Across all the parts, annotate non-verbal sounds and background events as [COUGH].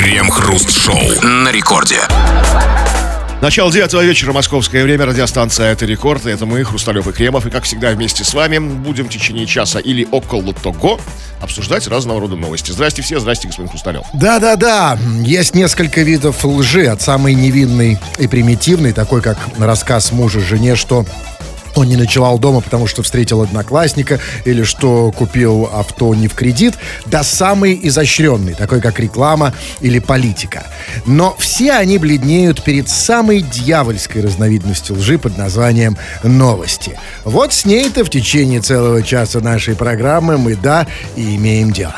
Крем-хруст-шоу на рекорде. Начало девятого вечера, московское время, радиостанция «Это рекорд». Это мы, Хрусталев и Кремов. И, как всегда, вместе с вами будем в течение часа или около того обсуждать разного рода новости. Здрасте все, здрасте, господин Хрусталев. Да-да-да, есть несколько видов лжи. От самой невинной и примитивной, такой как рассказ мужа жене, что он не ночевал дома, потому что встретил одноклассника, или что купил авто не в кредит, до самой изощренной, такой как реклама или политика. Но все они бледнеют перед самой дьявольской разновидностью лжи под названием новости. Вот с ней-то в течение целого часа нашей программы мы, да, и имеем дело.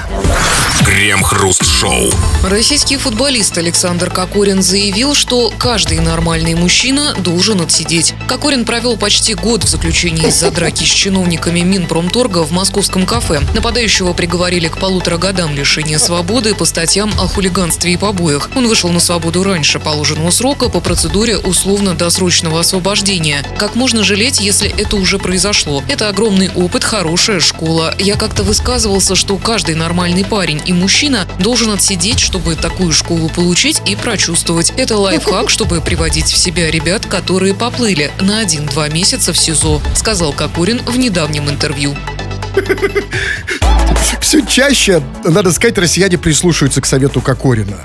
Крем-хруст-шоу. Российский футболист Александр Кокорин заявил, что каждый нормальный мужчина должен отсидеть. Кокорин провел почти год в заключении из-за драки с чиновниками Минпромторга в московском кафе. Нападающего приговорили к полутора годам лишения свободы по статьям о хулиганстве и побоях. Он вышел на свободу раньше положенного срока по процедуре условно-досрочного освобождения. Как можно жалеть, если это уже произошло? Это огромный опыт, хорошая школа. Я как-то высказывался, что каждый нормальный парень и мужчина должен отсидеть, чтобы такую школу получить и прочувствовать. Это лайфхак, чтобы приводить в себя ребят, которые поплыли на один-два месяца в СИЗО, сказал Кокорин в недавнем интервью. Все чаще, надо сказать, россияне прислушиваются к совету Кокорина.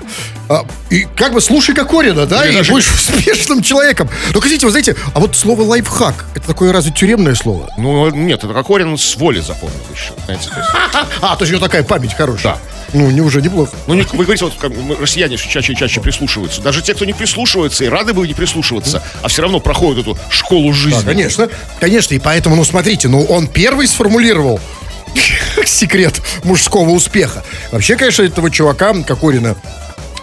А, и как бы слушай Кокорина, да, и даже- будешь успешным [LAUGHS] человеком. Но, хотите, вы знаете, а вот слово лайфхак, это такое разве тюремное слово? Ну, нет, это Кокорин с воли запомнил еще. Знаете, то есть. [LAUGHS] А, то есть у него такая память хорошая. Ну, не уже неплохо. Ну, не- вы говорите, вот как россияне все чаще и чаще прислушиваются. Даже те, кто не прислушивается, и рады бы не прислушиваться, а все равно проходят эту школу жизни. Да, конечно, конечно, и поэтому, ну, смотрите, ну, он первый сформулировал [LAUGHS] секрет мужского успеха. Вообще, конечно, этого чувака, Кокорина,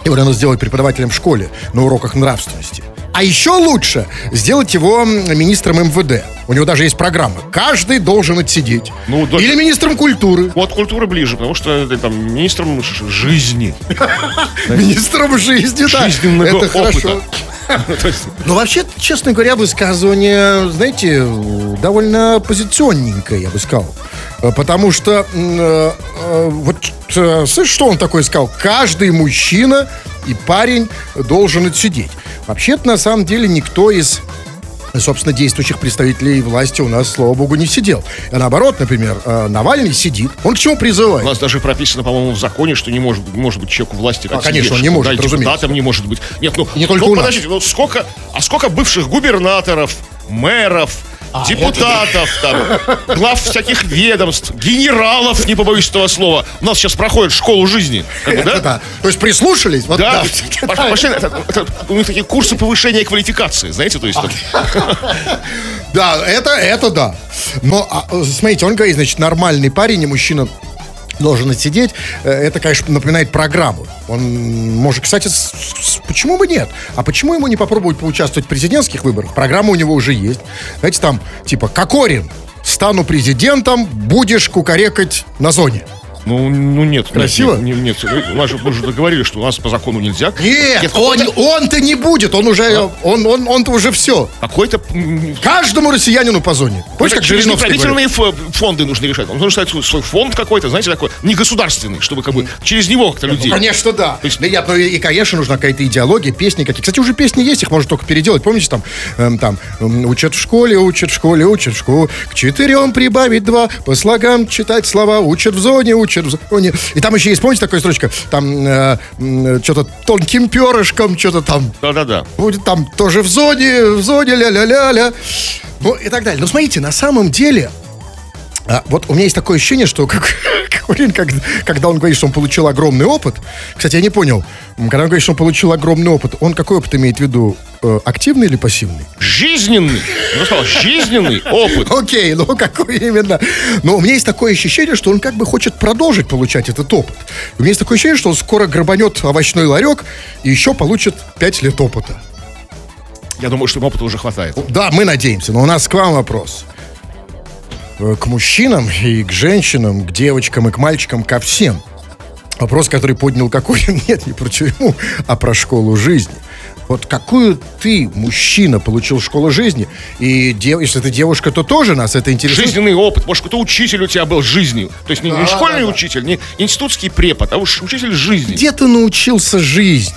его надо сделать преподавателем в школе на уроках нравственности. А еще лучше сделать его министром МВД. У него даже есть программа. Каждый должен отсидеть. Ну, да. Или министром культуры. Вот культура ближе, потому что это там министром жизни. [LAUGHS] Министром жизни, да. Жизненного Это хорошо. [LAUGHS] Но вообще, честно говоря, высказывание, знаете, довольно позиционненькое, я бы сказал. Э, Потому что, э, э, вот, э, слышишь, что он такое сказал? Каждый мужчина и парень должен отсидеть. Вообще-то, на самом деле, никто из собственно, действующих представителей власти у нас, слава богу, не сидел. А наоборот, например, э, Навальный сидит. Он к чему У призывает? нас даже прописано, по-моему, в законе, что не может, может быть человек у власти. как А, конечно, он не может, да, разумеется. депутатом не может быть. Нет, ну, И не только ну, у нас. подождите, ну сколько, а сколько бывших губернаторов, мэров, А, депутатов, там, глав всяких ведомств, генералов, не побоюсь этого слова, у нас сейчас проходит школу жизни. Как бы, да? да. То есть прислушались? Вот Да, да. Пашин, это- это- у них такие курсы повышения квалификации, знаете, то есть там, Да, это, это да. Но, а, смотрите, он говорит, значит, нормальный парень и мужчина должен отсидеть. Э, Это, конечно, напоминает программу. Он может, кстати, с- с- почему бы нет? А почему ему не попробовать поучаствовать в президентских выборах? Программа у него уже есть. Знаете, там, типа, Кокорин, стану президентом, будешь кукарекать на зоне. Ну, ну нет. Красиво? Нет, нет, нет. У нас же, мы же договорились, что у нас по закону нельзя. Нет, он, какой-то- он-то не будет, он уже, он, он, он-то уже все. Какой-то Каждому россиянину по зоне. Помнишь, Это как Жириновский ф- фонды нужно решать. Он нужно свой, свой фонд какой-то, знаете, такой, не государственный, чтобы как бы через него как-то людей. Ну, конечно, да. То есть- Да нет, ну и, конечно, нужна какая-то идеология, песни какие. Кстати, уже песни есть, их можно только переделать. Помните, там, эм, там эм, учат в школе, учат в школе, учат в школе. К четырем прибавить два, по слогам читать слова, учат в зоне, учат в зоне. И там еще есть, помните, такая строчка, там э, что-то тонким перышком, что-то там Да-да-да. будет там тоже в зоне, в зоне, ля-ля-ля-ля. Ну и так далее. Но смотрите, на самом деле, а, вот у меня есть такое ощущение, что как, [LAUGHS] Кокорин, как- когда он говорит, что он получил огромный опыт, кстати, я не понял, когда он говорит, что он получил огромный опыт, он какой опыт имеет в виду? Э, активный или пассивный? Жизненный, я сказал, жизненный опыт. Окей, ну какой именно? Но у меня есть такое ощущение, что он как бы хочет продолжить получать этот опыт. У меня есть такое ощущение, что он скоро грабанет овощной ларек и еще получит 5 лет опыта. Я думаю, что опыта уже хватает. Да, мы надеемся, но у нас к вам вопрос. Э, К мужчинам и к женщинам, к девочкам и к мальчикам, ко всем. Вопрос, который поднял Кокорин, [LAUGHS] нет, не про тюрьму, а про школу жизни. Вот какую ты, мужчина, получил школу жизни? И дев, если ты девушка, то тоже нас это интересует. Жизненный опыт. Может, какой-то учитель у тебя был жизнью. То есть не, не Да, школьный да, да. учитель, не институтский препод, а уж учитель жизни. Где ты научился жизни?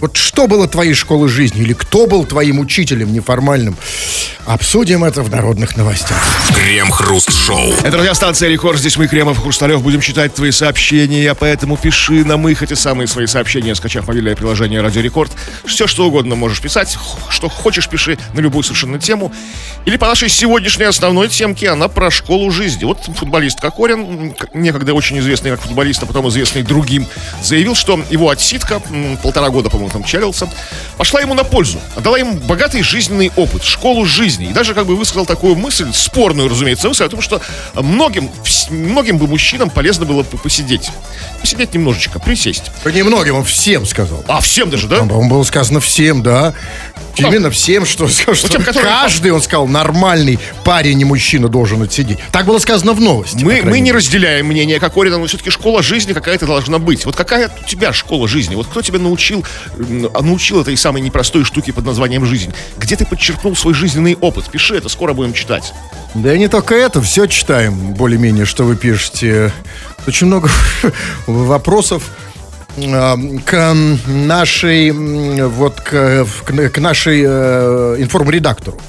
Вот что было твоей школы жизни? Или кто был твоим учителем неформальным? Обсудим это в народных новостях. Крем-хруст-шоу. Это радиостанция Рекорд. Здесь мы, Кремов Хрусталев, будем читать твои сообщения, поэтому пиши нам их, эти самые свои сообщения, скачав мобильное приложение Радио Рекорд. Все, что угодно можешь писать, что хочешь, пиши на любую совершенно тему. Или по нашей сегодняшней основной темке, она про школу жизни. Вот футболист Кокорин, некогда очень известный как футболист, а потом известный другим, заявил, что его отсидка, полтора года, по-моему, там чалился, пошла ему на пользу. Дала ему богатый жизненный опыт, школу жизни. И даже как бы высказал такую мысль, спорную, разумеется, мысль о том, что многим, многим бы мужчинам полезно было бы посидеть. Посидеть немножечко, присесть. Немногим, он всем сказал. А, всем даже, да? Там, по-моему, было сказано всем, да. Именно всем, что, что тем, которые- каждый, он сказал, нормальный парень и мужчина должен отсидеть. Так было сказано в новости. по Мы, крайней мы не мере. разделяем мнение Кокорина, но все-таки школа жизни какая-то должна быть. Вот какая у тебя школа жизни? Вот кто тебя научил, м, а, научил этой самой непростой штуке под названием жизнь? Где ты подчеркнул свой жизненный опыт? Пиши это, скоро будем читать. Да и не только это, все читаем более-менее, что вы пишете. Очень много [LAUGHS] вопросов к нашей, вот, к, к- нашей э, информредактору.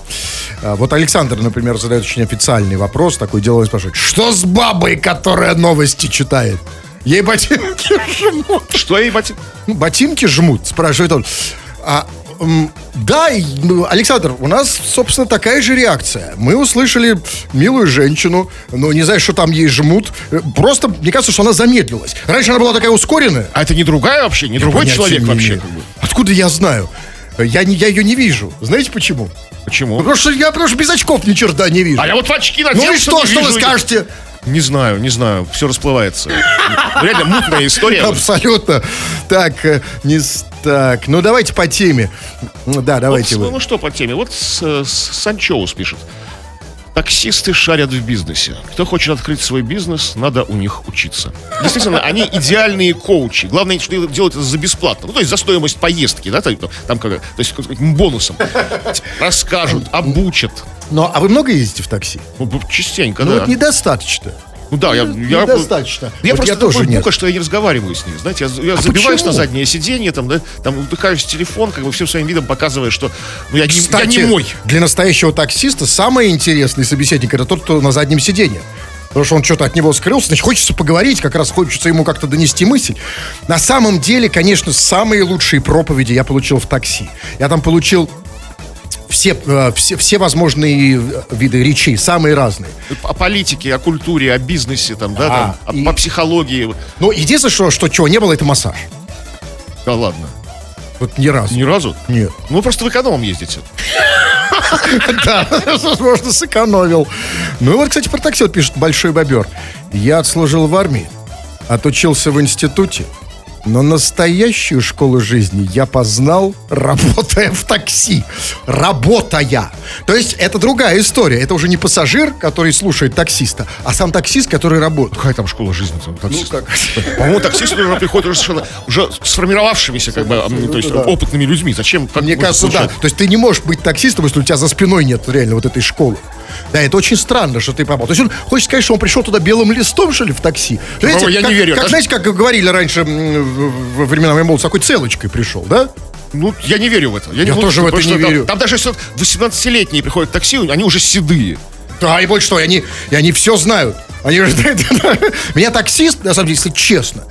А, Вот Александр, например, задает очень официальный вопрос, такой деловой спрашивает, что с бабой, которая новости читает? Ей ботинки жмут. [LAUGHS] Что, ебать? Ну, ботинки жмут, спрашивает он. А, да, ну, Александр, у нас, собственно, такая же реакция. Мы услышали милую женщину, но не знаю, что там ей жмут. Э, Просто, мне кажется, что она замедлилась. Раньше она была такая ускоренная. А это не другая вообще? Не другой Понятия человек не вообще? имею. Откуда я знаю? Я, не, я ее не вижу. Знаете почему? Почему? Потому что я потому что без очков ни черта не вижу. А я вот в очки надел, ну и что, не что вы скажете? Не знаю, не знаю, все расплывается. Реально мутная история. Абсолютно. Так, э, не так. Ну давайте по теме. Да, давайте Вот, вы. Ну что по теме? Вот с- с- Санчоус пишет. Таксисты шарят в бизнесе. Кто хочет открыть свой бизнес, надо у них учиться. Действительно, они идеальные коучи. Главное, что делают это за бесплатно. Ну, то есть за стоимость поездки, да, там, там как, то есть бонусом. Расскажут, обучат. Ну, а вы много ездите в такси? Ну, частенько, Ну, да. вот недостаточно. Ну да, я, я, недостаточно. Я Вот просто я тоже бука, что я не разговариваю с ней. Знаете, я, я забиваюсь почему? на заднее сиденье, там, да, там утыкаюсь в телефон, как бы всем своим видом показывая, что ну, я, не, я Кстати, не мой. для настоящего таксиста самый интересный собеседник это тот, кто на заднем сиденье. Потому что он что-то от него скрылся, значит, хочется поговорить, как раз хочется ему как-то донести мысль. На самом деле, конечно, самые лучшие проповеди я получил в такси. Я там получил все, э, все, все возможные виды речей, самые разные. О политике, о культуре, о бизнесе, там, да, А, там, и- по психологии. Но единственное, что, что чего не было, это массаж. Да ладно. Вот ни разу. Ни разу? Нет. Ну, вы просто в эконом ездите. [LAUGHS] Да, возможно, сэкономил. Ну вот, кстати, про такси пишет Большой Бобер. Я отслужил в армии, отучился в институте, но настоящую школу жизни я познал, работая в такси. Работая. То есть это другая история. Это уже не пассажир, который слушает таксиста, а сам таксист, который работает. Какая там школа жизни? Там, таксист? Ну, как? По-моему, таксисты уже приходят уже совершенно уже сформировавшимися, как бы, то есть да. опытными людьми. Зачем? Мне кажется, да. То есть ты не можешь быть таксистом, если у тебя за спиной нет реально вот этой школы. Да, это очень странно, что ты попал. То есть он хочет сказать, что он пришел туда белым листом, что ли, в такси? Знаете, я не как, верю. Как, Даже- знаете, как говорили раньше во времена моей молодости, такой целочкой пришел, да? Ну, я не верю в это. Я не- ну, тоже в это не что там- верю. Там, даже если 18-летние приходят в такси, они уже седые. Да, и больше что, и они, и они все знают. Они же [LAUGHS] Меня таксист, на самом деле, если честно,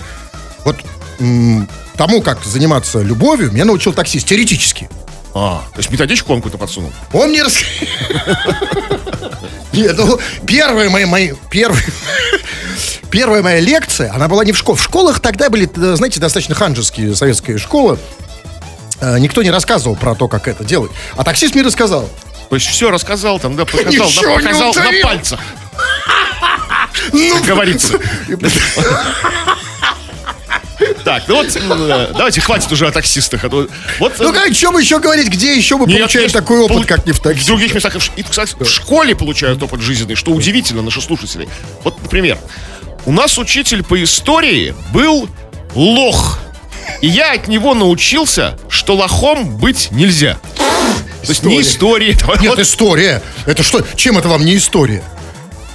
вот тому, как заниматься любовью, меня научил таксист теоретически. А, то есть методичку он какую-то подсунул. Он мне рас... [LAUGHS] Нет, ну, первая моя, моя, первая, первая моя лекция, она была не в школе. В школах тогда были, э, знаете, достаточно ханжеские советские школы. Э, Никто не рассказывал про то, как это делать. А таксист мне рассказал. То есть все рассказал, там, да, показал, да, Ничего показал на пальцах. [LAUGHS] Ну, Как говорится. [LAUGHS] Так, ну вот, э, давайте хватит уже о таксистах. а то- Вот, Ну, как, чем еще говорить, где еще мы Нет, получаем есть такой опыт, полу- как не в В такси? других местах. И, кстати, в школе получают опыт жизненный, что удивительно наши слушатели. Вот, например, у нас учитель по истории был лох. И я от него научился, что лохом быть нельзя. То есть не истории. это Нет, вот история. Это что? Чем это вам не история?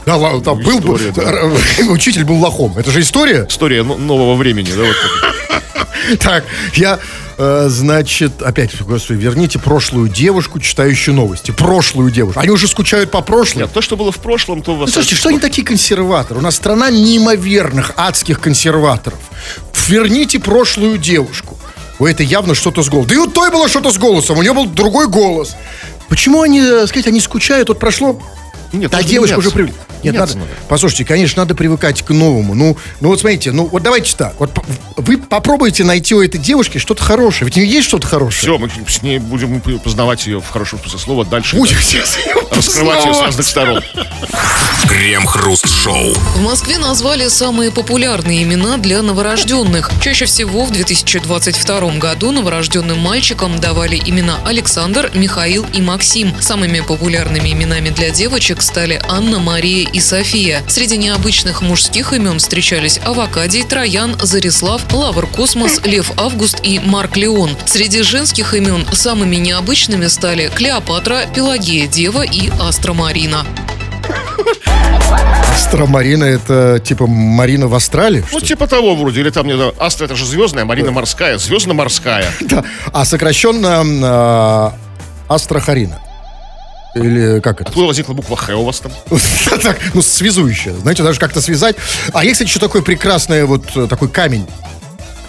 Да, ла- там был бы- История, да. р- [LAUGHS] учитель был лохом. Это же история? История нового времени, да, вот так. [LAUGHS] Так, я, э, значит, опять, господи, верните прошлую девушку, читающую новости. Прошлую девушку. Они уже скучают по прошлому. Нет, то, что было в прошлом, то. Ну, слушайте, что они такие консерваторы? У нас страна неимоверных адских консерваторов. Верните прошлую девушку. У этой явно что-то с голосом. Да и у той было что-то с голосом, у нее был другой голос. Почему они, э, сказать, они скучают? Вот прошло... Нет, Та нужно девушка меняться. уже привык. Нет, Меняться надо, надо. послушайте, конечно, надо привыкать к новому. Ну, ну вот смотрите, ну вот давайте так. Вот вы попробуйте найти у этой девушки что-то хорошее. Ведь у нее есть что-то хорошее. Все, мы с ней будем познавать ее в хорошем смысле слова дальше. Будем да, сейчас раскрывать ее с разных сторон. Крем-хруст-шоу. В Москве назвали самые популярные имена для новорожденных. Чаще всего в 2022 году новорожденным мальчикам давали имена Александр, Михаил и Максим. Самыми популярными именами для девочек стали Анна, Мария и София. Среди необычных мужских имен встречались Авакадий, Троян, Зарислав, Лавр Космос, Лев Август и Марк Леон. Среди женских имен самыми необычными стали Клеопатра, Пелагея Дева и Астра Марина. Астра Марина это типа Марина в Австралии? Ну, типа того вроде. Или там, не знаю, Астра это же звездная, Марина морская, звездно-морская. [LAUGHS] Да. А сокращенно э, Астрахарина. Или как это? Откуда возникла буква Х у вас там? [LAUGHS] Так, ну, связующее. Знаете, даже как-то связать. А есть, кстати, еще такой прекрасный вот э, такой камень,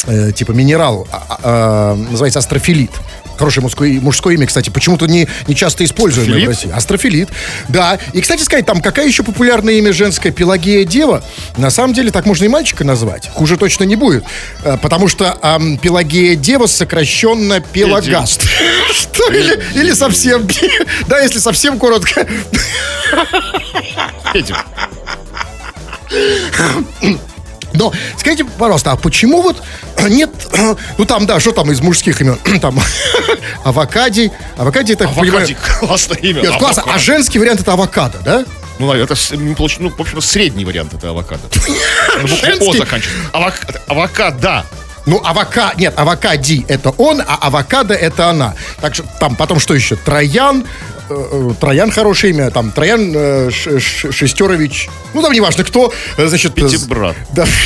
э, типа минерал, а, а, э, называется астрофилит. Хорошее мужское, мужское имя, кстати, почему-то не, не часто используемое Астрофилит? в России. Астрофилит, да. И, кстати сказать, там какая еще популярное имя женское? Пелагея Дева. На самом деле, так можно и мальчика назвать. Хуже точно не будет. Э, Потому что ам, Пелагея Дева сокращенно Пелагаст. [LAUGHS] Что? Или, или совсем... [LAUGHS] Да, если совсем коротко. Петя, [LAUGHS] Но скажите, пожалуйста, а почему вот нет, [CLEARS THROAT] ну там, да, что там из мужских имен? [CLEARS THROAT] Там [LAUGHS] авокадий. Авокадий, это, Авокадик. Классное имя. Нет, классно. А женский вариант это авокадо, да? Ну, наверное, это, ну, в общем, средний вариант это авокадо. [LAUGHS] Букву О Женский? заканчивается. Авок- Авокадо. Ну, авока... Нет, авокади это он, а авокадо это она. Так что там потом что еще? Троян. Э, Троян хорошее имя. Там Троян э, Ш- Ш- Шестерович. Ну, там неважно кто. э, Значит, э, Пятибрат. Да. [LAUGHS]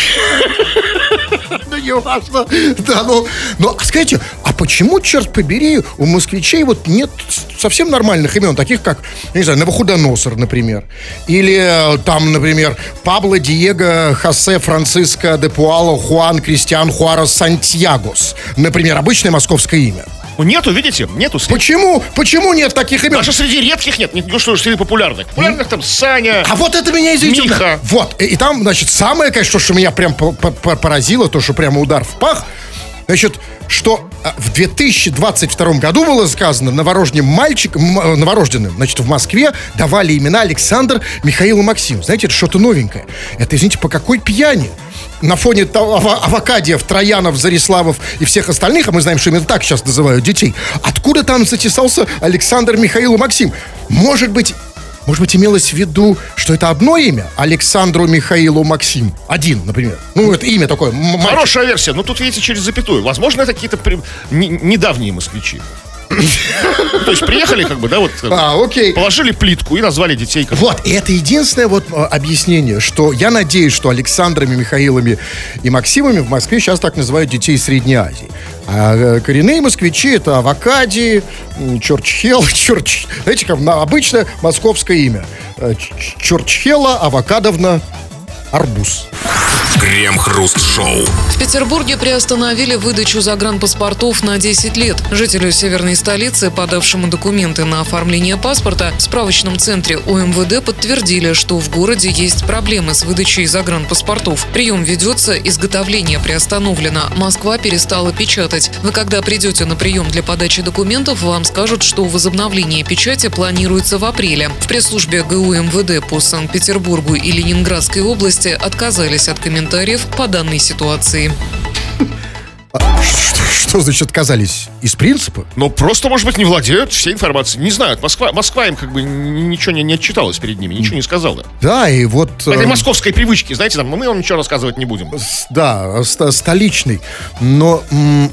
Да не важно. Да, ну, ну, а скажите, а почему, черт побери, у москвичей вот нет совсем нормальных имен, таких как, я не знаю, Новохудоносор, например, или там, например, Пабло, Диего, Хосе, Франциско, де Пуало, Хуан, Кристиан, Хуарес, Сантьягос, например, обычное московское имя. Ну, нету, видите? Нету. среди- Почему? Почему нет таких имен? Даже среди редких нет. Не то, что среди популярных. Популярных там Саня. А вот это меня извините. Миха. Вот. И, и там, значит, самое, конечно, что меня прям по- по- по- поразило, то, что прямо удар в пах, значит, что в 2022 году было сказано новорожденным мальчикам, м- новорожденным, значит, в Москве давали имена Александр, Михаил и Максим. Знаете, это что-то новенькое. Это, извините, по какой пьяни? На фоне того, Авокадиев, Троянов, Зариславов и всех остальных, а мы знаем, что именно так сейчас называют детей, откуда там затесался Александр, Михаил и Максим? Может быть, может быть, имелось в виду, что это одно имя? Александру Михаилу Максим. Один, например. Ну, это имя такое. мальчик. Хорошая версия. Но тут, видите, через запятую. Возможно, это какие-то при- не- недавние москвичи. То есть приехали, как бы, да, вот э, А, окей. положили плитку и назвали детей как Вот, и это единственное вот э, объяснение, что я надеюсь, что Александрами, Михаилами и Максимами в Москве сейчас так называют детей Средней Азии. А э, коренные москвичи это Авокадии, м, Чорчхел, [LAUGHS] Чорч... Знаете, как обычное московское имя. Чорчхела Авокадовна Арбуз. Крем-хруст-шоу. В Петербурге приостановили выдачу загранпаспортов на 10 лет. Жителю северной столицы, подавшему документы на оформление паспорта, в справочном центре ОМВД подтвердили, что в городе есть проблемы с выдачей загранпаспортов. Прием ведется, изготовление приостановлено. Москва перестала печатать. Вы когда придете на прием для подачи документов, вам скажут, что возобновление печати планируется в апреле. В пресс-службе ГУ МВД по Санкт-Петербургу и Ленинградской области отказались от комментариев по данной ситуации. А Что, что значит отказались? Из принципа? Но просто, может быть, не владеют всей информацией. Не знают. Москва, Москва им как бы ничего не, не отчиталась перед ними, ничего не сказала. Да, и вот... По этой э, московской привычке, знаете, там, «Ну, мы вам ничего рассказывать не будем. Да, ст- столичный. Но,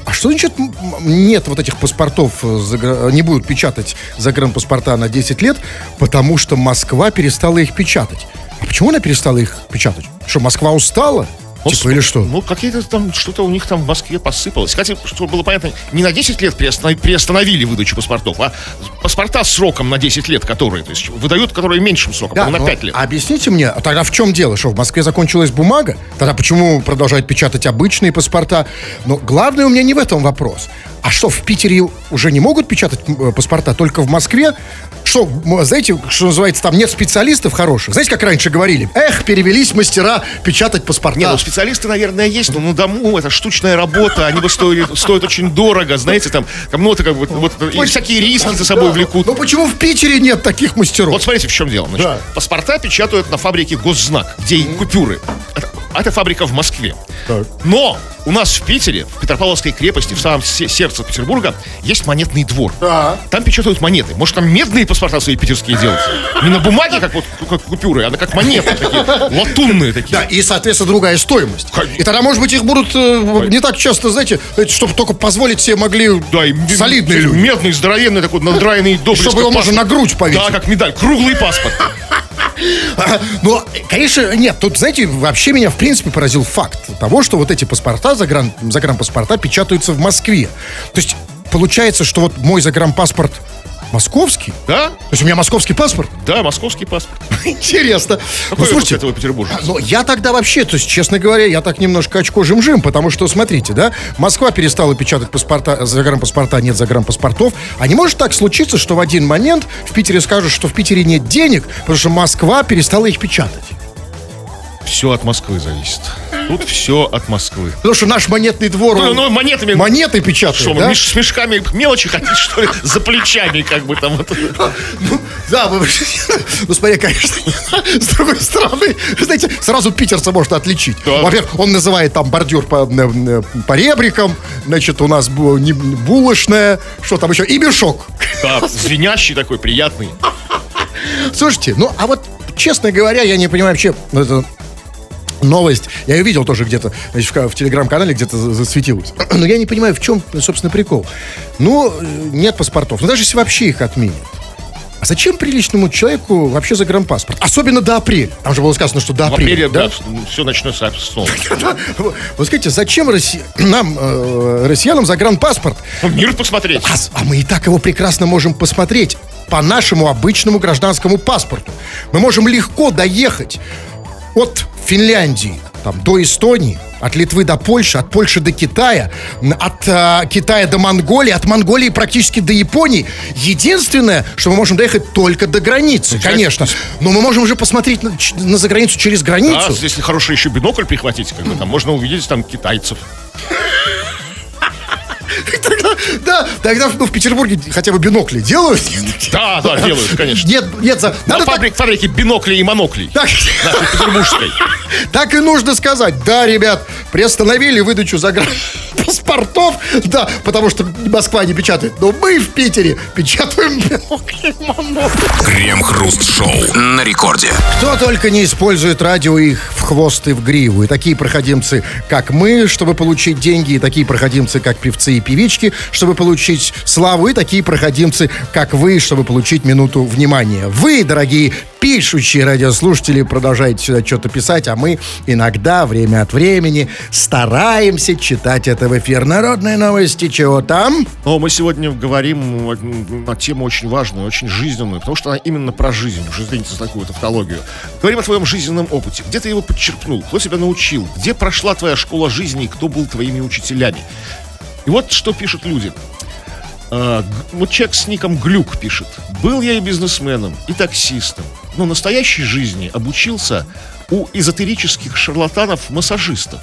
а что значит нет вот этих паспортов, э, не будут печатать загранпаспорта на 10 лет, потому что Москва перестала их печатать. А почему она перестала их печатать? Что, Москва устала? Типа, или что? Ну, какие-то там, что-то у них там в Москве посыпалось. Кстати, чтобы было понятно, не на 10 лет приостанов- приостановили выдачу паспортов, а паспорта сроком на 10 лет, которые, то есть, выдают, которые меньшим сроком, Да, по-моему, на но 5 лет. Объясните мне, а тогда в чем дело? Что в Москве закончилась бумага? Тогда почему продолжают печатать обычные паспорта? Но главное у меня не в этом вопрос. А что, в Питере уже не могут печатать э, паспорта, только в Москве? Что, знаете, что называется, там нет специалистов хороших? Знаете, как раньше говорили? Эх, перевелись мастера печатать паспорта. Не, ну специалисты, наверное, есть, но на дому это штучная работа, они бы стоили, стоят очень дорого, знаете, там, там ну, это как бы, вот, и всякие риски за собой влекут. Ну почему в Питере нет таких мастеров? Вот смотрите, в чем дело. Значит, Да. Паспорта печатают на фабрике Госзнак, где и купюры. Это, это фабрика в Москве. Так. Но у нас в Питере, в Петропавловской крепости, в самом се- сердце Петербурга, есть монетный двор. Да. Там печатают монеты. Может, там медные паспорта свои питерские делать? Не на бумаге, как вот как купюры, а как монеты такие, латунные такие. Да, и, соответственно, другая стоимость. И тогда, может быть, их будут э, не так часто, знаете, чтобы только позволить себе могли Да, и солидные люди. Медный, здоровенный такой, надраенный доблесть. Чтобы его можно на грудь повесить. Да, как медаль. Круглый паспорт. [LAUGHS] Но, конечно, нет, тут, знаете, вообще меня, в принципе, поразил факт того, что вот эти паспорта, загран, загранпаспорта печатаются в Москве. То есть, получается, что вот мой загранпаспорт московский, Да? то есть у меня московский паспорт. Да, московский паспорт. [LAUGHS] Интересно. Какой Ну, слушайте, этого петербуржца? но я тогда вообще, то есть, честно говоря, я так немножко очко жим-жим, потому что, смотрите, да, Москва перестала печатать паспорта, загранпаспорта, нет загранпаспортов. А не может так случиться, что в один момент в Питере скажут, что в Питере нет денег, потому что Москва перестала их печатать. Все от Москвы зависит. Тут все от Москвы. Потому что наш монетный двор, Ну, ну, монетами... монеты печатает, Что, да? мы с мешками мелочи хотите, что ли? За плечами, как бы там. вот. Ну, да, вы- [LAUGHS] ну, смотри, конечно, с другой стороны, знаете, сразу питерца можно отличить. Да. Во-первых, он называет там бордюр по, по ребрикам, значит, у нас булочная, что там еще, и мешок. Да, звенящий такой, приятный. Слушайте, ну, а вот, честно говоря, я не понимаю вообще, ну, новость, я ее видел тоже где-то, значит, в, в телеграм-канале где-то за- засветилась. [CLEARS THROAT] Но я не понимаю, в чем, собственно, прикол. Ну, э, нет паспортов, ну, даже если вообще их отменят. А зачем приличному человеку вообще загранпаспорт? Особенно до апреля. Там же было сказано, что до В апреля. апреле, да? да, все начнется снова. Вот скажите, зачем нам, э, россиянам, загранпаспорт? Ну, Мир посмотреть. А, а мы и так его прекрасно можем посмотреть по нашему обычному гражданскому паспорту. Мы можем легко доехать от Финляндии там, до Эстонии, от Литвы до Польши, от Польши до Китая, от а, Китая до Монголии, от Монголии практически до Японии. Единственное, что мы можем доехать только до границы, конечно. Но мы можем уже посмотреть на, на заграницу через Да, границу. если хороший еще бинокль прихватить, как бы там можно увидеть там китайцев. Тогда, да, тогда ну, в Петербурге хотя бы бинокли делают. Да, да, делают, конечно. Нет, нет, за- На надо так- фабрик, фабрике биноклей и моноклей. так, Нашей петербургской. так и нужно сказать. Да, ребят, приостановили выдачу загран паспортов, да, потому что Москва не печатает. Но мы в Питере печатаем. Крем-хруст-шоу на рекорде. Кто только не использует радио их в хвост и в гриву. И такие проходимцы, как мы, чтобы получить деньги, и такие проходимцы, как певцы и певички, чтобы получить славу, и такие проходимцы, как вы, чтобы получить минуту внимания. Вы, дорогие пишущие радиослушатели, продолжаете сюда что-то писать, а мы иногда, время от времени, стараемся читать это в эфир. Народные новости, чего там? Но мы сегодня говорим на тему очень важную, очень жизненную, потому что она именно про жизнь. Уже извините за такую тавтологию. Говорим о твоем жизненном опыте. Где ты его подчеркнул? Кто тебя научил? Где прошла твоя школа жизни и кто был твоими учителями? И вот что пишут люди. Г- вот человек с ником Глюк пишет. Был я и бизнесменом, и таксистом, но настоящей жизни обучился у эзотерических шарлатанов-массажистов.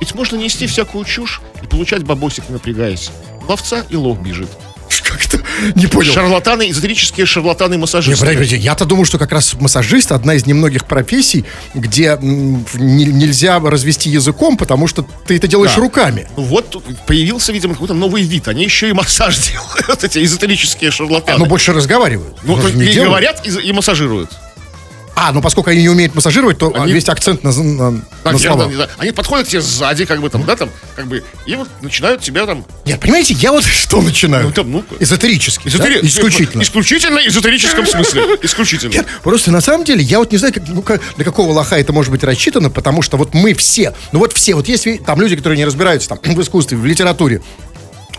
Ведь можно нести всякую чушь и получать бабосик, напрягаясь. Ловца и лох бежит. [LAUGHS] Как-то Не понял. Шарлатаны, эзотерические Не, шарлатаны-массажисты. подождите, я-то думаю, что как раз массажист одна из немногих профессий, где м, не- нельзя развести языком, потому что ты это делаешь Да. руками. Ну Вот появился, видимо, какой-то новый вид. Они еще и массаж [LAUGHS] делают, эти эзотерические шарлатаны. Но больше разговаривают. ну, то не и делают. говорят, и, и массажируют. А, ну поскольку они не умеют массажировать, то а, Они- весь акцент на, на, на Наверное, словах. не знаю. Они подходят к тебе сзади, как бы там, да, там, как бы, и вот начинают тебя там... Нет, понимаете, я вот [LAUGHS] что начинаю? Ну, там, ну, Эзотерически. да? эзотери- Исключительно. Исключительно эзотерическом смысле. Исключительно. Нет, просто на самом деле, я вот не знаю, как, ну, как- на какого лоха это может быть рассчитано, потому что вот мы все, ну вот все, вот есть там люди, которые не разбираются там [CLEARS THROAT] в искусстве, в литературе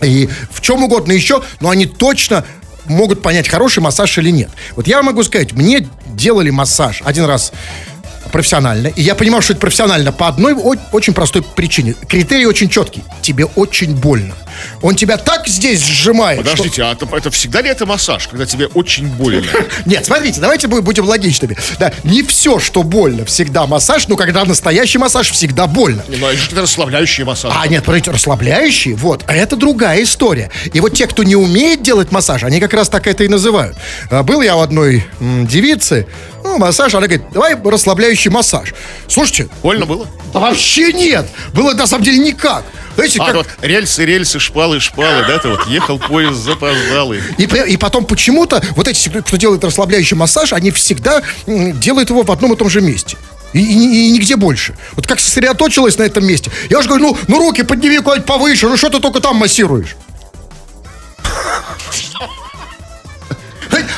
и в чем угодно еще, но они точно могут понять, хороший массаж или нет. Вот я могу сказать, мне делали массаж один раз профессионально, и я понимал, что это профессионально по одной очень простой причине. Критерий очень четкий. Тебе очень больно. Он тебя так здесь сжимает, что- Подождите, а это, это всегда ли это массаж, когда тебе очень больно? [LAUGHS] Нет, смотрите, давайте бу- будем логичными. Да, не все, что больно, всегда массаж, но когда настоящий массаж, всегда больно. Ну, это же какой-то расслабляющий массаж. А нет, подождите, расслабляющий, вот, а это другая история. И вот те, кто не умеет делать массаж, они как раз так это и называют. А, Был я у одной девицы, ну, массаж, она говорит, давай расслабляющий массаж. Слушайте, Больно было? да вообще нет, было на самом деле никак. Знаете, А, как- вот рельсы, рельсы, шпалы, шпалы, да, ты вот ехал поезд запоздалый. И, и потом почему-то вот эти, кто делает расслабляющий массаж, они всегда делают его в одном и том же месте. И, и и нигде больше. Вот как сосредоточилась на этом месте. Я же говорю, ну, ну руки подними куда-нибудь повыше, ну что ты только там массируешь?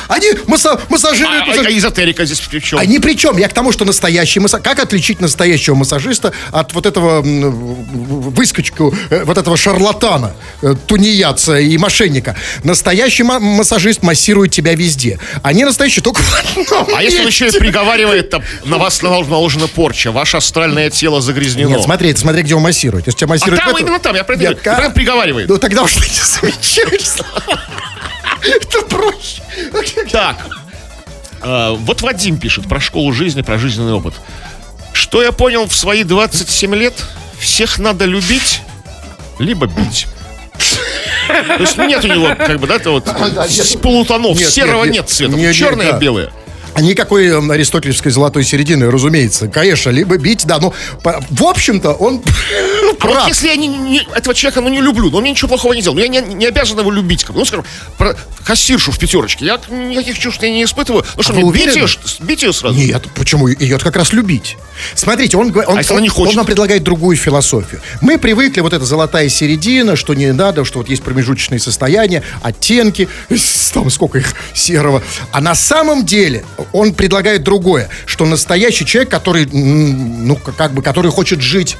Они масса- А, массажируют... а- массаж- а эзотерика здесь при чем? а ни при чем. Я к тому, что настоящий массаж... Как отличить настоящего массажиста от вот этого выскочку, э, вот этого шарлатана, э, тунеядца и мошенника? Настоящий ма- массажист массирует тебя везде. А не настоящий только А если он еще и [LAUGHS] приговаривает, там, на вас нал- наложена порча, ваше астральное тело загрязнено. Нет, смотри, смотри, где он массирует. Если тебя а массирует там, в этом- именно там, я про это говорю. Прям приговаривает. Ну тогда уж ты не замечаешь. [LAUGHS] Это проще. Так, э, вот Вадим пишет про школу жизни, про жизненный опыт. Что я понял в свои 27 лет? Всех надо любить, либо бить. То есть нет у него, как бы, да, это вот полутонов, серого нет, цвета, черное белое. А Никакой э, аристотелевской золотой середины, разумеется. Конечно, либо бить, да. Но по- в общем-то он [LAUGHS] А вот прав. если я не- не- этого человека ну, не люблю, но он мне ничего плохого не делал, но я не, не обязан его любить. Как. Ну, скажем, про кассиршу в пятерочке. Я никаких чувств я не испытываю. Ну что, вы мне бить ее, бить ее сразу? Нет, почему? Ее как раз любить. Смотрите, он, он, А она не он- хочет? он нам предлагает другую философию. Мы привыкли, вот эта золотая середина, что не надо, что вот есть промежуточные состояния, оттенки, [LAUGHS] там сколько их серого. А на самом деле он предлагает другое, что настоящий человек, который, ну, как бы, который хочет жить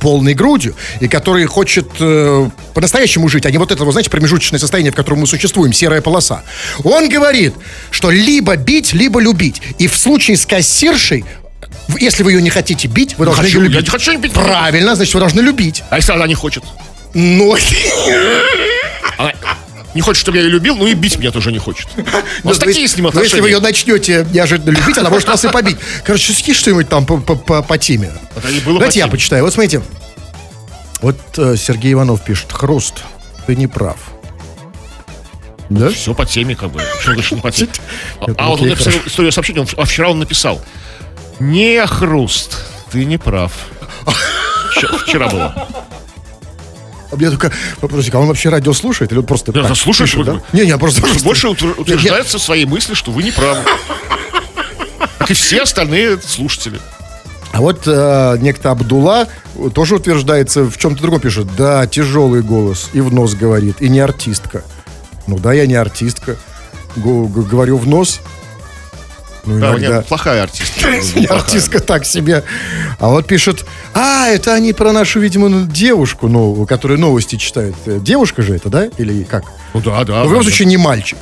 полной грудью, и который хочет э, по-настоящему жить, а не вот это, вот, знаете, промежуточное состояние, в котором мы существуем, серая полоса. Он говорит, что либо бить, либо любить. И в случае с кассиршей, если вы ее не хотите бить, вы должны хочу, ее я любить. не хочу бить. Правильно, значит, вы должны любить. А если она не хочет? Но... Не хочет, чтобы я ее любил, ну и бить меня тоже не хочет. [LAUGHS] У Ну, нас то такие есть- с ним ну, если вы отношения. ее начнете неожиданно любить, она может вас и побить. Короче, съешь что-нибудь там по, по- по- по теме. Давайте я почитаю. Вот смотрите. Вот э, Сергей Иванов пишет. Хруст, ты не прав. Да? Все по теме, как бы. Почему значит не по теме? [LAUGHS] А, а вот он написал историю сообщения, а вчера он написал. Не хруст, ты не прав. [LAUGHS] Вчера было. А мне только вопросик, а он вообще радио слушает? Или он просто Да, так да, слушаешь, пишет, да? Не, не, просто... просто- Больше утверждается в своей мысли, что вы не правы. [LAUGHS] Как и все остальные слушатели. А вот э, некто Абдулла тоже утверждается, в чем-то другом пишет. Да, тяжелый голос, и в нос говорит, и не артистка. Ну да, я не артистка. Говорю в нос. Ну, Да, иногда. нет, плохая артистка. [LAUGHS] Артистка так себе. А вот пишет, а, это они про нашу, видимо, ну, девушку новую, которая новости читает. Э, Девушка же это, да? Или как? Ну да, да. Но в любом случае не мальчик.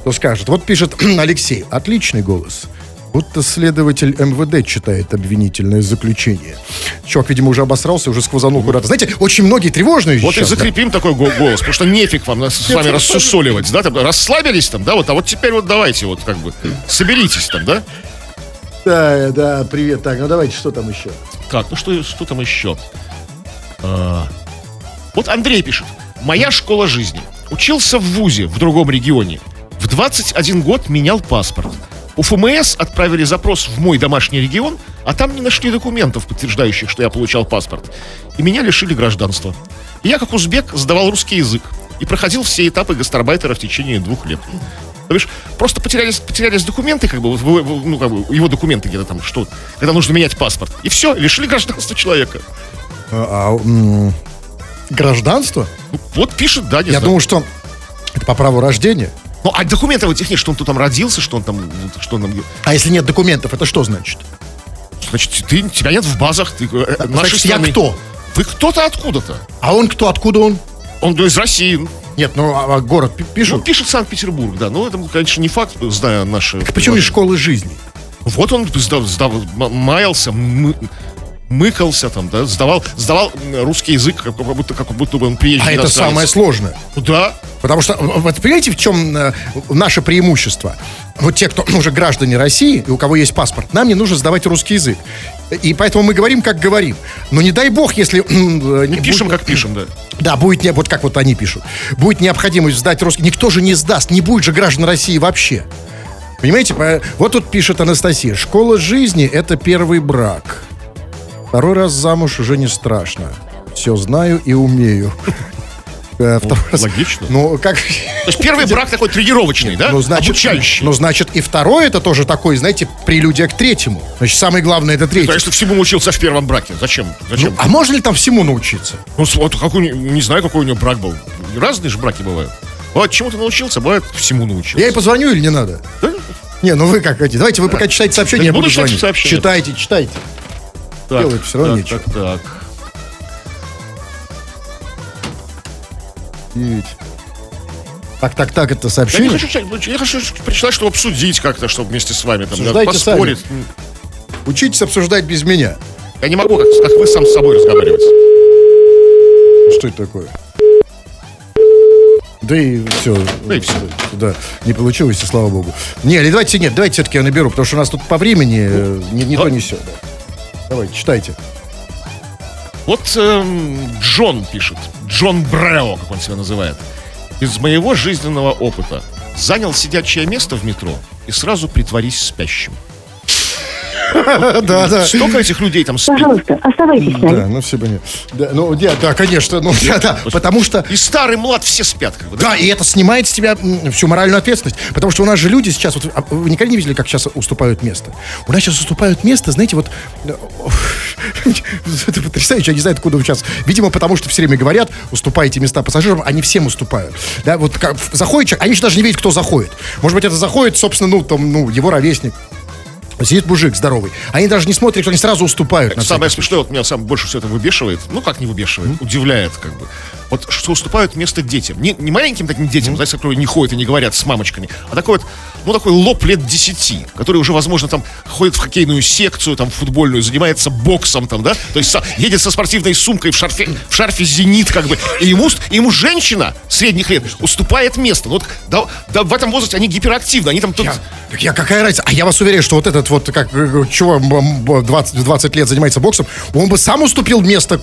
Кто скажет. Вот пишет [CLEARS THROAT] Алексей, отличный голос. Будто следователь МВД читает обвинительное заключение. Чувак, видимо, уже обосрался, уже сквозанул куда-то. Знаете, очень многие тревожные Вот и сейчас, да. закрепим такой го- голос, потому что нефиг вам нас- с вами рассусоливать, да, там, расслабились там, да, вот, а вот теперь вот давайте вот как бы соберитесь там, да. Да, да, привет. Так, ну давайте, что там еще? Так, ну что, что там еще? А, вот Андрей пишет. Моя школа жизни. Учился в ВУЗе в другом регионе. В 21 год менял паспорт. У ФМС отправили запрос в мой домашний регион, а там не нашли документов, подтверждающих, что я получал паспорт. И меня лишили гражданства. И я, как узбек, сдавал русский язык и проходил все этапы гастарбайтера в течение двух лет. То бишь, просто потерялись, потерялись документы, как бы, ну, как бы, его документы где-то там, что, когда нужно менять паспорт. И все, лишили гражданства человека. А, а, гражданство? Вот пишет, да, не Я знаю. думаю, что это по праву рождения. Ну, а документов этих нет, что он тут там родился, что он там, что он там, А если нет документов, это что значит? значит, ты, тебя нет в базах, ты, э, э, нашей Значит, я страны. кто? Вы кто-то откуда-то. А он кто? Откуда он? Он ну, из России. Нет, ну а, а город пи- Ну, пишет Санкт-Петербург, да. Ну, это, конечно, не факт, зная наши... Почему не школы жизни? Вот он сдав, сдав- маялся, мы- мыкался там, да, сдавал, сдавал русский язык, как, как будто, как будто бы он приезжий А это иностранец. самое сложное. Да. Потому что, вот понимаете, в чем э, наше преимущество? Вот те, кто уже граждане России, и у кого есть паспорт, нам не нужно сдавать русский язык. И поэтому мы говорим, как говорим. Но не дай бог, если... э, не Пишем, будет- как пишем, да. Да, будет, не, вот как вот они пишут. Будет необходимость сдать русский... Никто же не сдаст, не будет же граждан России вообще. Понимаете? По- Вот тут пишет Анастасия. Школа жизни – это первый брак. Второй раз замуж уже не страшно. Все знаю и умею. Э, второй раз- логично. Ну, как... То есть первый брак такой тренировочный, да? Ну, значит, Обучающий. ну, значит, и второй это тоже такой, знаете, прелюдия к третьему. Значит, самое главное это третий. Конечно, всему учился в первом браке. Зачем? Зачем? Ну, а можно ли там всему научиться? Ну, вот какой, не знаю, какой у него брак был. Разные же браки бывают. Вот чему-то научился, бывает всему научился. Я ей позвоню или не надо? Да? Не, ну вы как хотите. Давайте вы пока читайте сообщение, я буду читать звонить. сообщения. Читайте, читайте. Так, Делать всё равно так, нечего. Так, так. Видите. Так, так, так, это Я не сообщение. хочу я хочу прочитать, чтобы обсудить как-то, чтобы вместе с вами там, да, Обсуждайте поспорить. Учитесь обсуждать без меня. Я не могу, как, как вы сам с собой разговаривать. Что это такое? Да и все. Да и всё. Да, не получилось, и слава богу. Не, или давайте, нет, давайте все-таки я наберу, потому что у нас тут по времени э, не, не да. то, не все. Давайте, читайте. Вот эм, Джон пишет. Джон Брео, как он себя называет. Из моего жизненного опыта. Занял сидячее место в метро и сразу притворись спящим. [LAUGHS] Да, да. Столько этих людей там спит. Пожалуйста, оставайтесь с нами. Да, ну все бы не. Да, ну, да, да, конечно, ну, [LAUGHS] да, да, потому что И старый, млад, все спят. Как бы, да? Да, и это снимает с тебя всю моральную ответственность. Потому что у нас же люди сейчас, вот, а вы никогда не видели, как сейчас уступают место? У нас сейчас уступают место, знаете, вот... э, [LAUGHS] Это потрясающе, я не знаю, откуда вы сейчас... Видимо, потому что все время говорят, уступайте места пассажирам, они всем уступают. Да, вот как заходит человек, они же даже не видят, кто заходит. Может быть, это заходит, собственно, ну, там, ну, его ровесник. Сидит мужик здоровый. Они даже не смотрят, они сразу уступают. на Самое смешное, вот меня сам больше всего это выбешивает. Ну, как не выбешивает, удивляет, как бы. Вот что уступают место детям. Не, не маленьким таким детям, знаете, которые не ходят и не говорят с мамочками, а такой вот, ну, такой лоб лет 10, который уже, возможно, там ходит в хоккейную секцию, там, футбольную, занимается боксом, там, да, то есть едет со спортивной сумкой в шарфе, в шарфе «Зенит», как бы, и ему, ему женщина средних лет уступает место. Ну, вот, да, да, в этом возрасте они гиперактивны, они там тут... Я, так я какая разница? А я вас уверяю, что вот этот вот, как, э, чего, м, м, 20, 20 лет занимается боксом, он бы сам уступил место,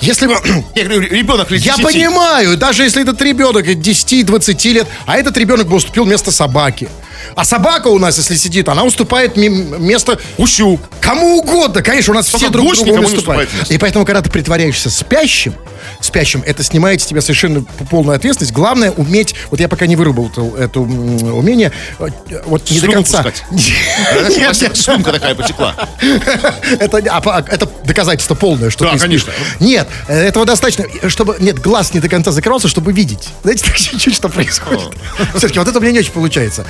если бы... [CLEARS THROAT] Я говорю, ребенок лет Я 10. понимаю, даже если этот ребенок 10-20 лет, а этот ребенок бы уступил место собаке. А собака у нас, если сидит, она уступает место Усю. кому угодно. Конечно, у нас Только все друг другу уступают. И поэтому, когда ты притворяешься спящим, спящим, это снимает с тебя совершенно полную ответственность. Главное уметь, вот я пока не выработал это умение, э, вот не до конца. [LAUGHS] Сумка такая потекла. [LAUGHS] это, а, по- это доказательство полное, что Да, конечно. Нет, этого достаточно, чтобы, нет, глаз не до конца закрывался, чтобы видеть. Знаете, [LAUGHS] так чуть-чуть что происходит. Все-таки вот это у меня не очень получается.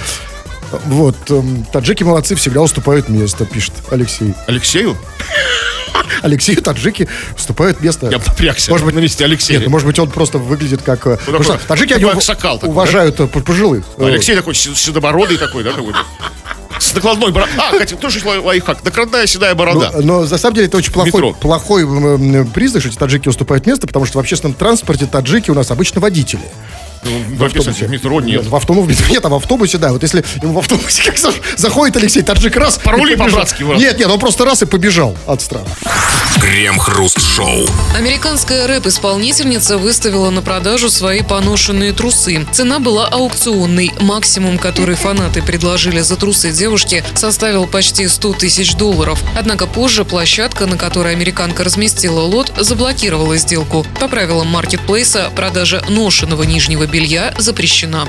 Вот, эм, таджики молодцы, всегда уступают место, пишет Алексей. Алексею? [LAUGHS] Алексею таджики уступают место. Я напрягся Может быть, на месте Алексея. Нет, ну, может быть, он просто выглядит как... э, потому такой- что таджики, они аксакал такой, уважают э, пожилых. А Алексей такой седо- седобородый такой, да, какой-то. С накладной бородой. А, кстати, тоже лай- лайфхак. Накладная седая борода. Но, но на самом деле это очень плохой, Метро. плохой признак, что эти таджики уступают место, потому что в общественном транспорте таджики у нас обычно водители. В автобусе. Метро нет. В автобусе, нет, а в автобусе, да. Вот если ему в автобусе [LAUGHS] как заходит Алексей Таджик раз... Пароли по-братски. Нет, нет, он просто раз и побежал от страха. Крем-хруст-шоу. Американская рэп-исполнительница выставила на продажу свои поношенные трусы. Цена была аукционной. Максимум, который фанаты предложили за трусы девушки, составил почти 100 тысяч долларов. Однако позже площадка, на которой американка разместила лот, заблокировала сделку. По правилам маркетплейса, продажа ношеного нижнего белья запрещена.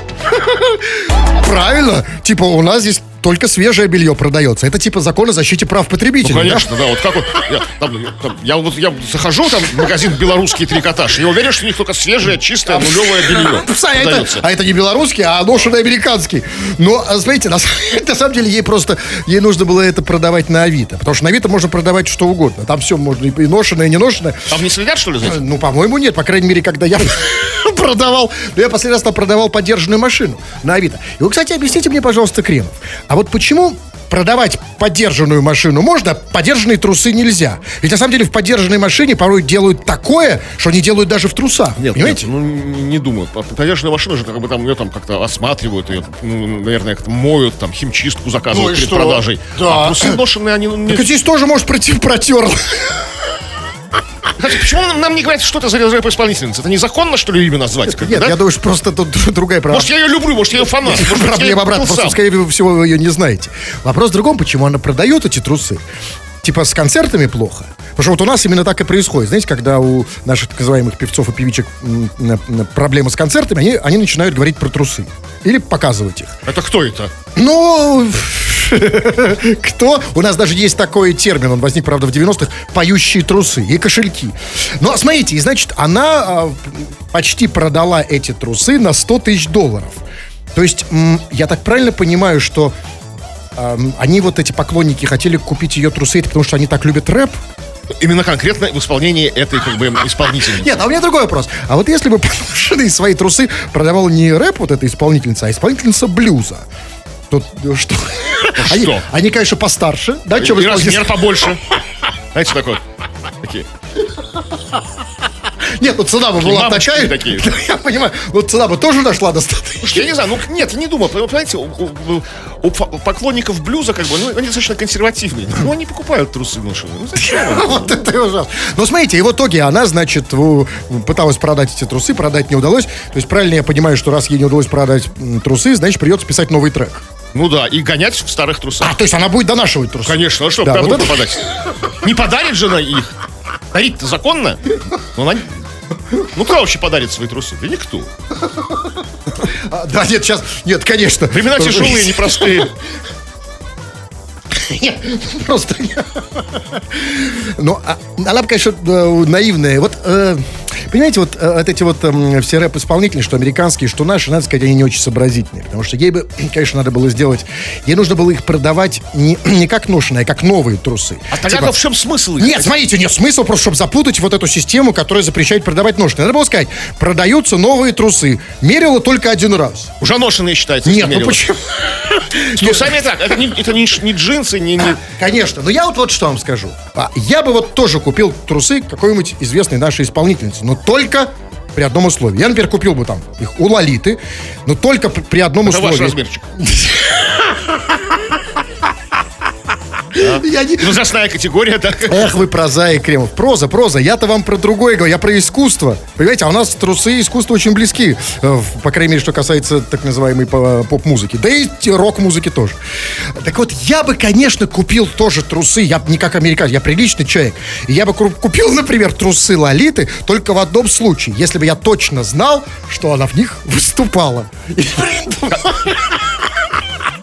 Правильно. Типа у нас здесь только свежее белье продается. Это типа закон о защите прав потребителей. Ну, конечно, да. да. Вот как вот, я, там, там, я, вот, я захожу там в магазин «Белорусский трикотаж», я уверен, что у них только свежее, чистое, нулевое белье [LAUGHS] а это, а это не белорусский, а ношеный американский. Но, а, смотрите, на, [LAUGHS] на самом деле ей просто, ей нужно было это продавать на Авито. Потому что на Авито можно продавать что угодно. Там все можно и ношеное, и не ношеное. Там не следят, что ли, за? Ну, по-моему, нет. По крайней мере, когда я [LAUGHS] продавал, ну, я последний раз там продавал подержанную машину на Авито. И вы, кстати, объясните мне, пожалуйста, Кремов, а вот почему продавать подержанную машину можно, подержанные трусы нельзя. Ведь на самом деле в подержанной машине порой делают такое, что не делают даже в трусах. Нет, понимаете? Нет, ну не думаю. Подержанная машина же как бы там ее там как-то осматривают, ее, ну, наверное, как-то моют, там химчистку заказывают ну перед что? продажей. Да. А трусы ношенные, они... Не... Так здесь тоже, может, против протер. Почему нам, нам не говорят, что это за рэп-исполнительница? Это незаконно, что ли, имя назвать? Нет, да? я думаю, что просто тут другая проблема. Может, я ее люблю, может, я ее фанат. Может, проблема обратно, просто, скорее всего, вы ее не знаете. Вопрос в другом, почему она продает эти трусы типа с концертами плохо. Потому что вот у нас именно так и происходит. Знаете, когда у наших так называемых певцов и певичек проблемы с концертами, они, они начинают говорить про трусы. Или показывать их. Это кто это? Ну, [LAUGHS] кто? У нас даже есть такой термин, он возник, правда, в 90-х, поющие трусы и кошельки. Ну, а смотрите, и значит, она а, почти продала эти трусы на 100 тысяч долларов. То есть, я так правильно понимаю, что они вот эти поклонники хотели купить ее трусы, потому что они так любят рэп? Именно конкретно в исполнении этой как бы исполнительницы. Нет, а у меня другой вопрос. А вот если бы [LAUGHS] поношенные свои трусы продавала не рэп вот эта исполнительница, а исполнительница блюза, то что? Они, что? они, конечно, постарше, да? Чем И размер побольше. Знаете, такой. Такие. Нет, ну цена бы была такая. такие. [LAUGHS] Я понимаю. Вот цена бы тоже дошла достаточно. Я не знаю, ну нет, не думал. Понимаете, у, у, у поклонников блюза, как бы, ну, они достаточно консервативные. Ну, они покупают трусы ношеные. Ну, зачем? Вот это ужасно. Но смотрите, и в итоге она, значит, пыталась продать эти трусы, продать не удалось. То есть правильно я понимаю, что раз ей не удалось продать трусы, значит, придется писать новый трек. Ну да, и гонять в старых трусах. А, то есть она будет донашивать трусы? Конечно, а что, да, вот это... подать? [LAUGHS] Не подарит жена их? Дарить-то законно? Ну, она ну, кто вообще подарит свои трусы? Да никто. А, да, нет, сейчас, нет, конечно. Времена тяжелые, непростые. [LAUGHS] Нет, просто... Ну, а, она, конечно, наивная. Вот э, Понимаете, вот, э, вот эти вот э, все рэп-исполнители, что американские, что наши, надо сказать, они не очень сообразительные. Потому что ей бы, [CLEARS THROAT] конечно, надо было сделать... Ей нужно было их продавать не, [CLEARS THROAT] не как ношеные, а как новые трусы. А тогда типа, в чем смысл? Их? Нет, смотрите, нет смысла просто, чтобы запутать вот эту систему, которая запрещает продавать ношеные. Надо было сказать, продаются новые трусы. Мерила только один раз. Уже ношеные считается. Нет, ну почему? Ну, сами так, это не, это не, не джинсы, не, не... Конечно, но я вот, вот что вам скажу. А, я бы вот тоже купил трусы какой-нибудь известной нашей исполнительницы, но только при одном условии. Я, например, купил бы там их у Лолиты, но только при одном Это условии. ваш размерчик. [LAUGHS] Я не... Возрастная категория, так? Эх, вы прозаик, Кремов. Проза, проза. Я-то вам про другое говорю. Я про искусство. Понимаете, а у нас трусы и искусство очень близки. Э, по крайней мере, что касается так называемой поп-музыки. Да и рок-музыки тоже. Так вот, я бы, конечно, купил тоже трусы. Я не как американец, я приличный человек. И я бы купил, например, трусы Лолиты только в одном случае. Если бы я точно знал, что она в них выступала.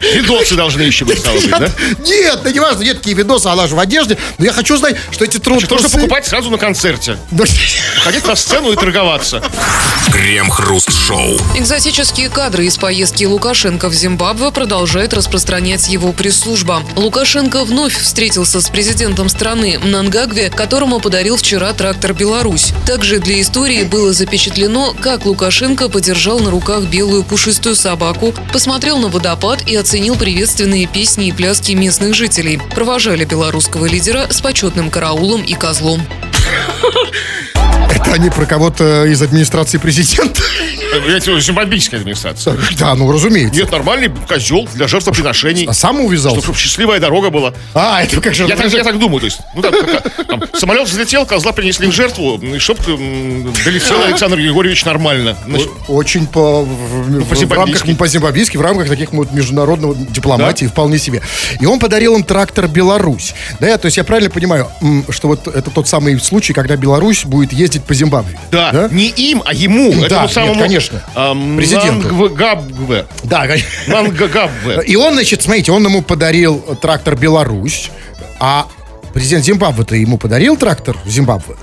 Видосы должны еще быть, стало быть, да? Нет, да не важно, нет такие видосы, она же в одежде. Но я хочу знать, что эти трусы... Нужно покупать сразу на концерте. Ходить на сцену и торговаться. Крем-хруст-шоу. Экзотические кадры из поездки Лукашенко в Зимбабве продолжает распространять его пресс-служба. Лукашенко вновь встретился с президентом страны Нангагве, которому подарил вчера трактор «Беларусь». Также для истории было запечатлено, как Лукашенко подержал на руках белую пушистую собаку, посмотрел на водопад и оценил оценил приветственные песни и пляски местных жителей. Провожали белорусского лидера с почетным караулом и козлом. Это они про кого-то из администрации президента? Я тебе администрация. Да, ну, разумеется. Нет, нормальный козел для жертвоприношений. А сам увязался? Чтобы счастливая дорога была. А, это как же... Я так, я так думаю, то есть, ну, там, как- там, самолет взлетел, козла принесли в жертву, и чтоб долетел Александр Григорьевич нормально. Значит, Очень по, в, в- в по-зимбабвийски. рамках, по-зимбабвийски, в рамках таких вот международного дипломатии вполне себе. И он подарил им трактор «Беларусь». Да, я- то есть я правильно понимаю, что вот это тот самый случай, когда Беларусь будет ездить по Зимбабве? да, не им, а ему, Да, этому нет, самому конечно. ам, Президенту. Нангвгабве. Да, конечно. Нангагабве. [LAUGHS] И он, значит, смотрите, он ему подарил трактор «Беларусь», а президент Зимбабве-то ему подарил трактор Зимбабве.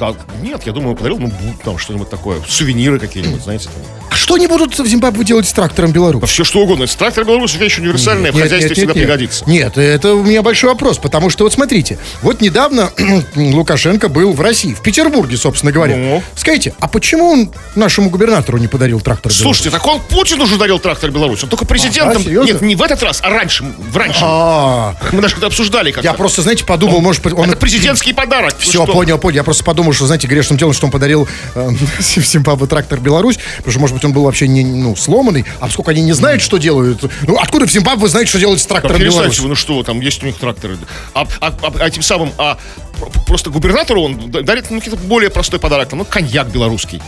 Да, нет, я думаю, подарил, ну, там что-нибудь такое, сувениры какие-нибудь, знаете. Там. А что они будут в Зимбабве делать с трактором «Беларусь»? Все что угодно. Трактор Беларусь вещь универсальная, в хозяйстве всегда пригодится. Нет, это у меня большой вопрос, потому что вот смотрите, вот недавно [CLEARS THROAT] Лукашенко был в России, в Петербурге, собственно говоря. Ну? Скажите, а почему он нашему губернатору не подарил трактор «Беларусь»? Слушайте, так он Путину уже дарил трактор Беларусь. Он только президентом. А, серьезно? Нет, не в этот раз, а раньше. В раньше. А, Мы даже когда обсуждали как я просто, знаете, подумал, может быть, он... Это президентский подарок. Все, что? понял, понял. Я просто подумал, что, знаете, грешным делом, что он подарил э, [LAUGHS] в Зимбабве трактор Беларусь, потому что, может быть, он был вообще не, ну, сломанный, а поскольку они не знают, что делают. Ну, откуда в Зимбабве знают, что делать с трактором Беларусь? ну что, там есть у них тракторы. А, а- а- а этим самым, а просто губернатору он дарит ну, какой-то более простой подарок, там, ну, коньяк белорусский.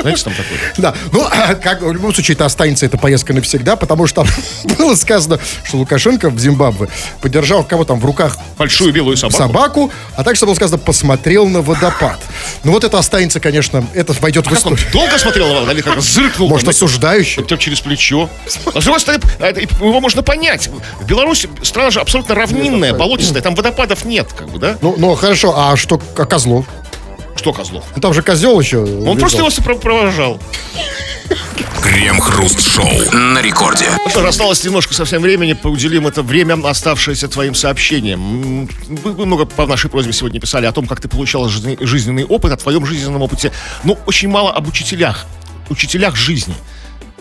Знаете, там такой. Да, ну, а как, в любом случае, это останется эта поездка навсегда, потому что там [LAUGHS] было сказано, что Лукашенко в Зимбабве поддержал кого там в руках Большую белую собаку. собаку, а также было сказано, посмотрел на водопад. Ну, вот это останется, конечно, это войдет в Как он историю. долго смотрел на вас, или как зыркнул? Может, там, осуждающий. как через плечо. А с другой стороны, а его можно понять. В Беларуси страна же абсолютно равнинная, болотистая, там водопадов нет, как бы, да? Ну, ну, хорошо, а что, а Козлов? Что Козлов? Ну, там же козел еще. Он просто его сопровождал. Крем-хруст-шоу на рекорде. Ну что, осталось немножко совсем времени, поуделим это время, оставшееся твоим сообщением. Вы, много по нашей просьбе сегодня писали о том, как ты получал жизненный опыт, о твоем жизненном опыте. Но очень мало об учителях, учителях жизни.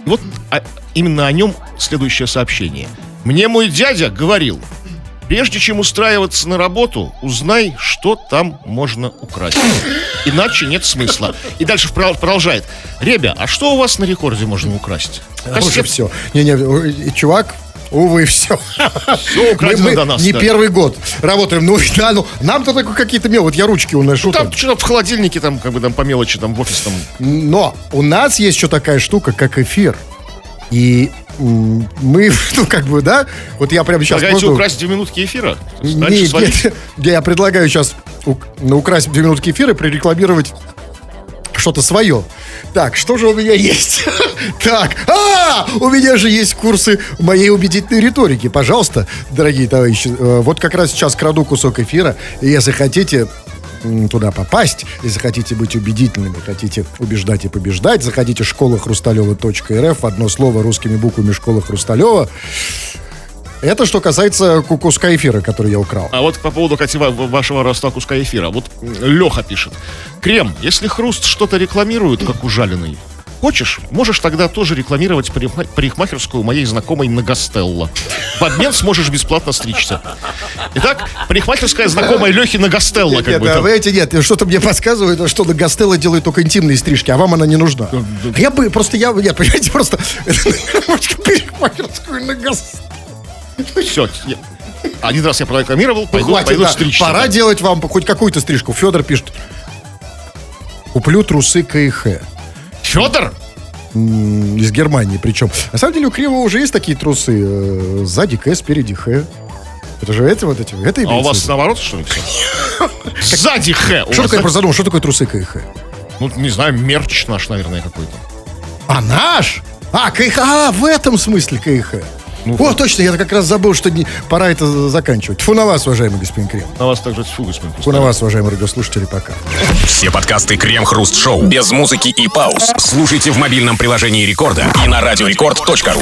Вот а- именно о нем следующее сообщение. Мне мой дядя говорил, прежде чем устраиваться на работу, узнай, что там можно украсть. Иначе нет смысла. И дальше продолжает. Ребя, а что у вас на рекорде можно украсть? Уже Кассет- все. Не-не, э, чувак, увы, [LAUGHS] все. Все украдено до нас. не да. первый год работаем. Ну, [LAUGHS] да, ну, нам-то только какие-то мел. Вот я ручки уношу. Там там. что-то в холодильнике, там, как бы там по мелочи, там в офис там. Но у нас есть еще такая штука, как эфир. И мы, [LAUGHS] ну, как бы, да, вот я прямо сейчас... Предлагаете украсть две минутки эфира? Дальше Нет, нет, я предлагаю сейчас ну, украсть две минутки эфира и прорекламировать что-то свое. Так, что же у меня есть? [LAUGHS] Так, а, у меня же есть курсы моей убедительной риторики. Пожалуйста, дорогие товарищи, э, вот как раз сейчас краду кусок эфира. Если хотите туда попасть, если хотите быть убедительными, хотите убеждать и побеждать, заходите в школа хрусталева.рф, одно слово русскими буквами школа Хрусталева. Это что касается ку- куска эфира, который я украл. А вот по поводу, кстати, ва- вашего роста куска эфира. Вот Леха пишет. Крем, если хруст что-то рекламирует, как ужаленный, хочешь, можешь тогда тоже рекламировать парикма- парикмахерскую моей знакомой Нагостелло. В обмен сможешь бесплатно стричься. Итак, парикмахерская знакомая Лехи Нагостелло. Как Нет, бы, а эти нет, что-то мне подсказывает, что на Гастелло делают только интимные стрижки, а вам она не нужна. А Я бы, просто я, нет, понимаете, просто [LAUGHS] парикмахерскую на Гастелло. Все. Один раз я прорекламировал, пойду, Хватит, пойду да. стричься. Пора делать вам хоть какую-то стрижку. Федор пишет. Куплю трусы КХ. Федор? Из Германии причем. На самом деле у Криво уже есть такие трусы. э, Сзади К, спереди Х. Это же эти вот эти. Это А у вас наоборот, что ли, все? Сзади Х. Что такое, я просто задумал, что такое трусы КХ? Ну, не знаю, мерч наш, наверное, какой-то. А наш? А, КХ, а, в этом смысле КХ. Ну, О, точно, я как раз забыл, что не- пора это заканчивать. Фу на вас, уважаемый господин Крем. На вас также фу, господин Фу на вас, уважаемые радиослушатели, пока. Все подкасты Крем-хруст-шоу без музыки и пауз слушайте в мобильном приложении Рекорда и на радиорекорд.ру.